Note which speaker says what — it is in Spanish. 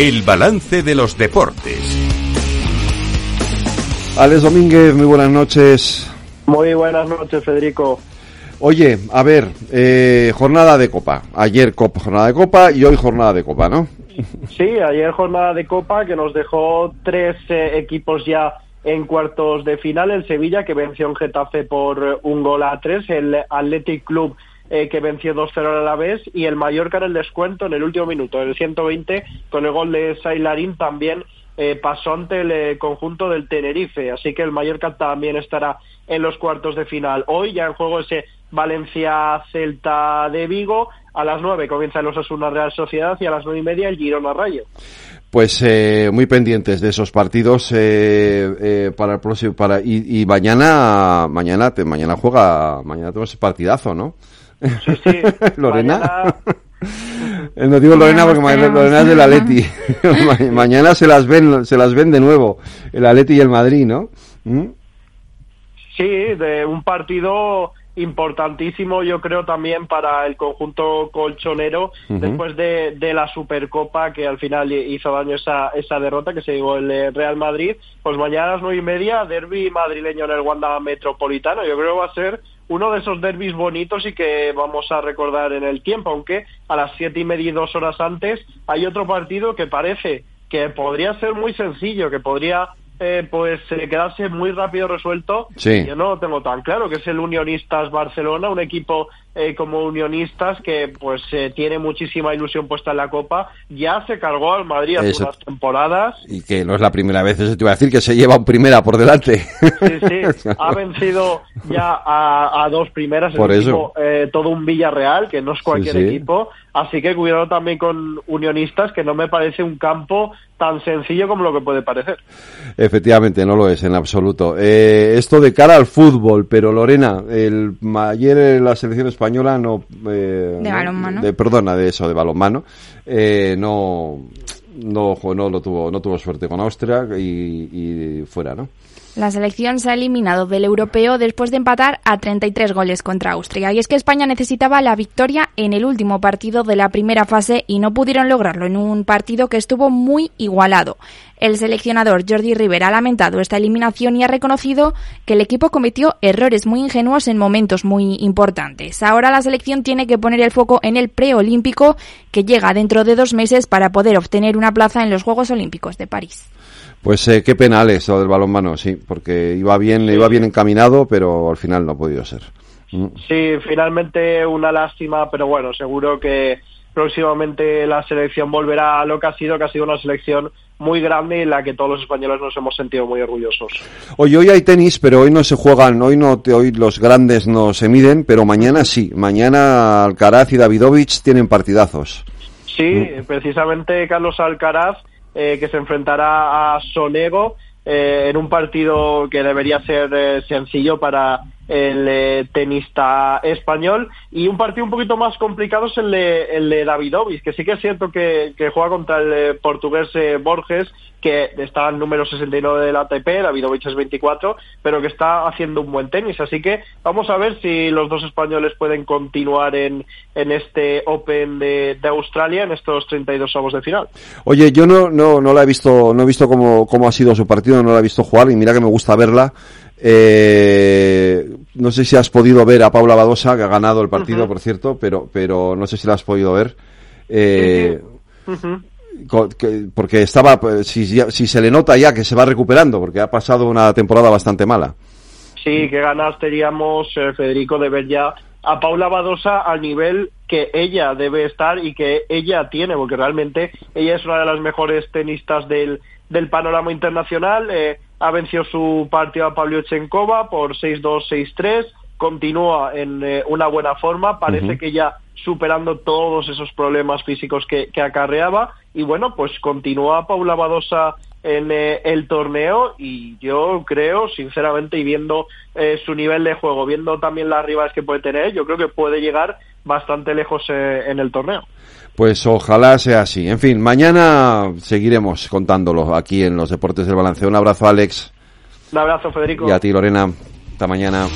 Speaker 1: El balance de los deportes.
Speaker 2: Alex Domínguez, muy buenas noches.
Speaker 3: Muy buenas noches, Federico.
Speaker 2: Oye, a ver, eh, jornada de Copa. Ayer Copa, jornada de Copa y hoy jornada de Copa, ¿no?
Speaker 3: Sí, ayer jornada de Copa que nos dejó tres eh, equipos ya en cuartos de final. El Sevilla que venció en Getafe por eh, un gol a tres. El Athletic Club que venció 2-0 a la vez y el Mallorca en el descuento en el último minuto, en el 120, con el gol de Sailarín también pasó ante el conjunto del Tenerife. Así que el Mallorca también estará en los cuartos de final. Hoy ya en juego ese Valencia-Celta de Vigo. A las nueve comienza los Osasuna Real Sociedad y a las nueve y media el Girona Rayo.
Speaker 2: Pues eh, muy pendientes de esos partidos eh, eh, para el próximo para y, mañana mañana te, mañana juega mañana tenemos partidazo, ¿no?
Speaker 3: Sí, sí.
Speaker 2: Lorena. no digo Lorena porque Lorena es del Atleti. mañana se las ven se las ven de nuevo el Atleti y el Madrid, ¿no? ¿Mm?
Speaker 3: Sí, de un partido importantísimo yo creo también para el conjunto colchonero después de, de, la Supercopa que al final hizo daño esa, esa derrota que se llevó el eh, Real Madrid pues mañana a las nueve y media derby madrileño en el Wanda Metropolitano yo creo que va a ser uno de esos derbis bonitos y que vamos a recordar en el tiempo aunque a las siete y media y dos horas antes hay otro partido que parece que podría ser muy sencillo que podría eh, pues eh, quedarse muy rápido resuelto. Yo no lo tengo tan claro, que es el Unionistas Barcelona, un equipo eh, como Unionistas que pues eh, tiene muchísima ilusión puesta en la Copa. Ya se cargó al Madrid hace unas temporadas.
Speaker 2: Y que no es la primera vez, eso te iba a decir, que se lleva un primera por delante.
Speaker 3: Sí, sí, ha vencido ya a, dos primeras.
Speaker 2: Por eso.
Speaker 3: todo un Villarreal, que no es cualquier equipo. Así que cuidado también con Unionistas, que no me parece un campo tan sencillo como lo que puede parecer.
Speaker 2: Efectivamente, no lo es en absoluto. Eh, esto de cara al fútbol, pero Lorena, el ayer la selección española no...
Speaker 4: Eh, de balonmano.
Speaker 2: De, perdona, de eso, de balonmano. Eh, no, no, no, no, tuvo, no tuvo suerte con Austria y, y fuera, ¿no?
Speaker 4: La selección se ha eliminado del europeo después de empatar a 33 goles contra Austria. Y es que España necesitaba la victoria en el último partido de la primera fase y no pudieron lograrlo en un partido que estuvo muy igualado. El seleccionador Jordi Rivera ha lamentado esta eliminación y ha reconocido que el equipo cometió errores muy ingenuos en momentos muy importantes. Ahora la selección tiene que poner el foco en el preolímpico que llega dentro de dos meses para poder obtener una plaza en los Juegos Olímpicos de París.
Speaker 2: Pues eh, qué penales lo del balonmano, sí, porque iba bien, iba bien encaminado, pero al final no ha podido ser.
Speaker 3: Mm. Sí, finalmente una lástima, pero bueno, seguro que próximamente la selección volverá a lo que ha sido, que ha sido una selección muy grande y en la que todos los españoles nos hemos sentido muy orgullosos.
Speaker 2: Hoy, hoy hay tenis, pero hoy no se juegan, hoy no hoy los grandes no se miden, pero mañana sí. Mañana Alcaraz y Davidovich tienen partidazos.
Speaker 3: Sí, mm. precisamente Carlos Alcaraz eh, que se enfrentará a Sonego eh, en un partido que debería ser eh, sencillo para el tenista español y un partido un poquito más complicado es el de, el de Davidovic, que sí que es cierto que, que juega contra el portugués Borges que está en número 69 del ATP, Davidovich es 24, pero que está haciendo un buen tenis. Así que vamos a ver si los dos españoles pueden continuar en, en este Open de, de Australia, en estos 32 avos de final.
Speaker 2: Oye, yo no, no, no la he visto, no he visto cómo, cómo ha sido su partido, no la he visto jugar y mira que me gusta verla. Eh, no sé si has podido ver a Paula Badosa, que ha ganado el partido, por cierto, pero, pero no sé si la has podido ver. Eh, porque estaba, pues, si, si se le nota ya que se va recuperando, porque ha pasado una temporada bastante mala.
Speaker 3: Sí, que ganas teníamos, eh, Federico, de ver ya a Paula Badosa al nivel que ella debe estar y que ella tiene, porque realmente ella es una de las mejores tenistas del, del panorama internacional. Eh, ha vencido su partido a Pablo Chenkova por 6-2, 6-3 continúa en eh, una buena forma, parece que ya superando todos esos problemas físicos que, acarreaba. Y bueno, pues continúa Paula Badosa en eh, el torneo. Y yo creo, sinceramente, y viendo eh, su nivel de juego, viendo también las rivales que puede tener, yo creo que puede llegar bastante lejos en el torneo.
Speaker 2: Pues ojalá sea así. En fin, mañana seguiremos contándolo aquí en los Deportes del Balance. Un abrazo, Alex.
Speaker 3: Un abrazo, Federico.
Speaker 2: Y a ti, Lorena. Hasta mañana.